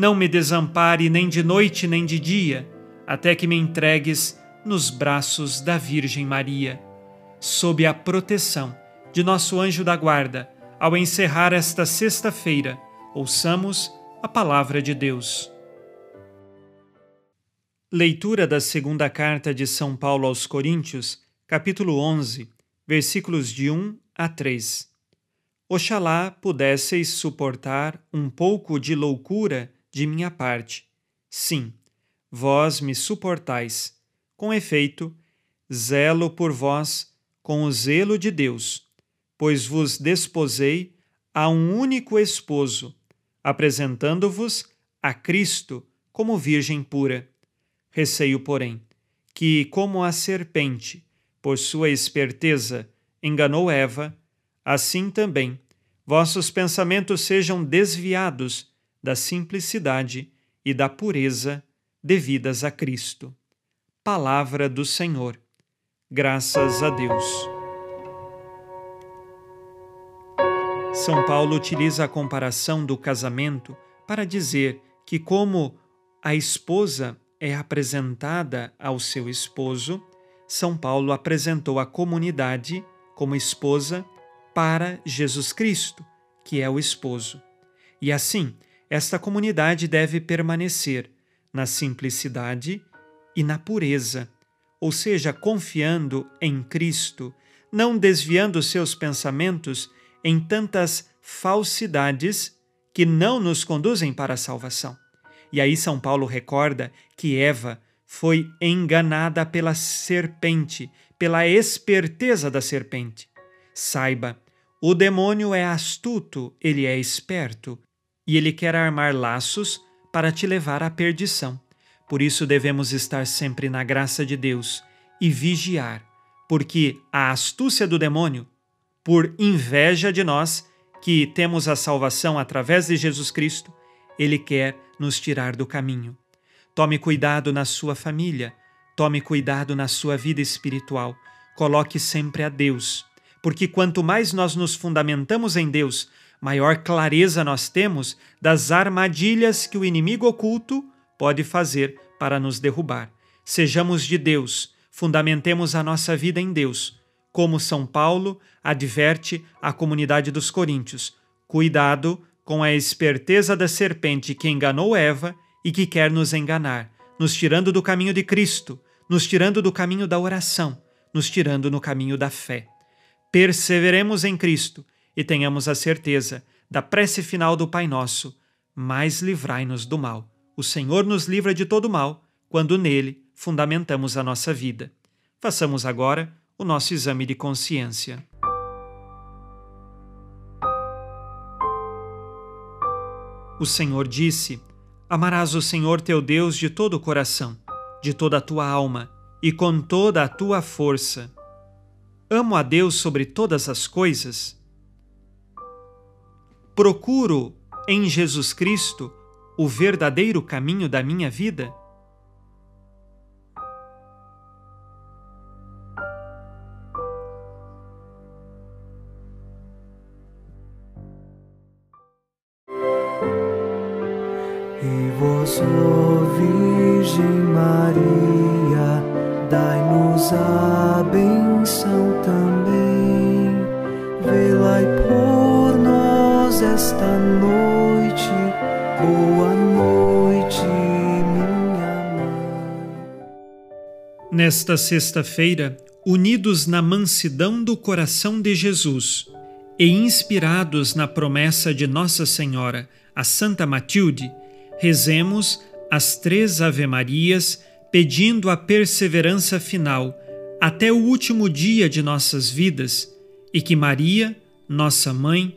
não me desampare nem de noite nem de dia, até que me entregues nos braços da Virgem Maria. Sob a proteção de nosso anjo da guarda, ao encerrar esta sexta-feira, ouçamos a palavra de Deus. Leitura da segunda carta de São Paulo aos Coríntios, capítulo 11, versículos de 1 a 3. Oxalá pudesseis suportar um pouco de loucura de minha parte. Sim, vós me suportais. Com efeito, zelo por vós com o zelo de Deus, pois vos desposei a um único esposo, apresentando-vos a Cristo como Virgem pura. Receio, porém, que, como a serpente, por sua esperteza, enganou Eva, assim também vossos pensamentos sejam desviados da simplicidade e da pureza devidas a Cristo. Palavra do Senhor. Graças a Deus. São Paulo utiliza a comparação do casamento para dizer que, como a esposa é apresentada ao seu esposo, São Paulo apresentou a comunidade como esposa para Jesus Cristo, que é o esposo. E assim, esta comunidade deve permanecer na simplicidade e na pureza, ou seja, confiando em Cristo, não desviando seus pensamentos em tantas falsidades que não nos conduzem para a salvação. E aí São Paulo recorda que Eva foi enganada pela serpente, pela esperteza da serpente. Saiba, o demônio é astuto, ele é esperto, e ele quer armar laços para te levar à perdição. Por isso devemos estar sempre na graça de Deus e vigiar, porque a astúcia do demônio, por inveja de nós, que temos a salvação através de Jesus Cristo, ele quer nos tirar do caminho. Tome cuidado na sua família, tome cuidado na sua vida espiritual. Coloque sempre a Deus, porque quanto mais nós nos fundamentamos em Deus, maior clareza nós temos das armadilhas que o inimigo oculto pode fazer para nos derrubar. Sejamos de Deus, fundamentemos a nossa vida em Deus como São Paulo adverte a comunidade dos coríntios: cuidado com a esperteza da serpente que enganou Eva e que quer nos enganar, nos tirando do caminho de Cristo, nos tirando do caminho da oração, nos tirando no caminho da fé. Perseveremos em Cristo e tenhamos a certeza da prece final do Pai Nosso: mais livrai-nos do mal. O Senhor nos livra de todo mal quando nele fundamentamos a nossa vida. Façamos agora o nosso exame de consciência. O Senhor disse: Amarás o Senhor teu Deus de todo o coração, de toda a tua alma e com toda a tua força. Amo a Deus sobre todas as coisas. Procuro em Jesus Cristo o verdadeiro caminho da minha vida? E vós, Virgem Maria, dai-nos a esta noite. Boa noite, minha mãe. Nesta sexta-feira, unidos na mansidão do coração de Jesus e inspirados na promessa de Nossa Senhora, a Santa Matilde, rezemos as três Ave-Marias pedindo a perseverança final até o último dia de nossas vidas e que Maria, nossa mãe,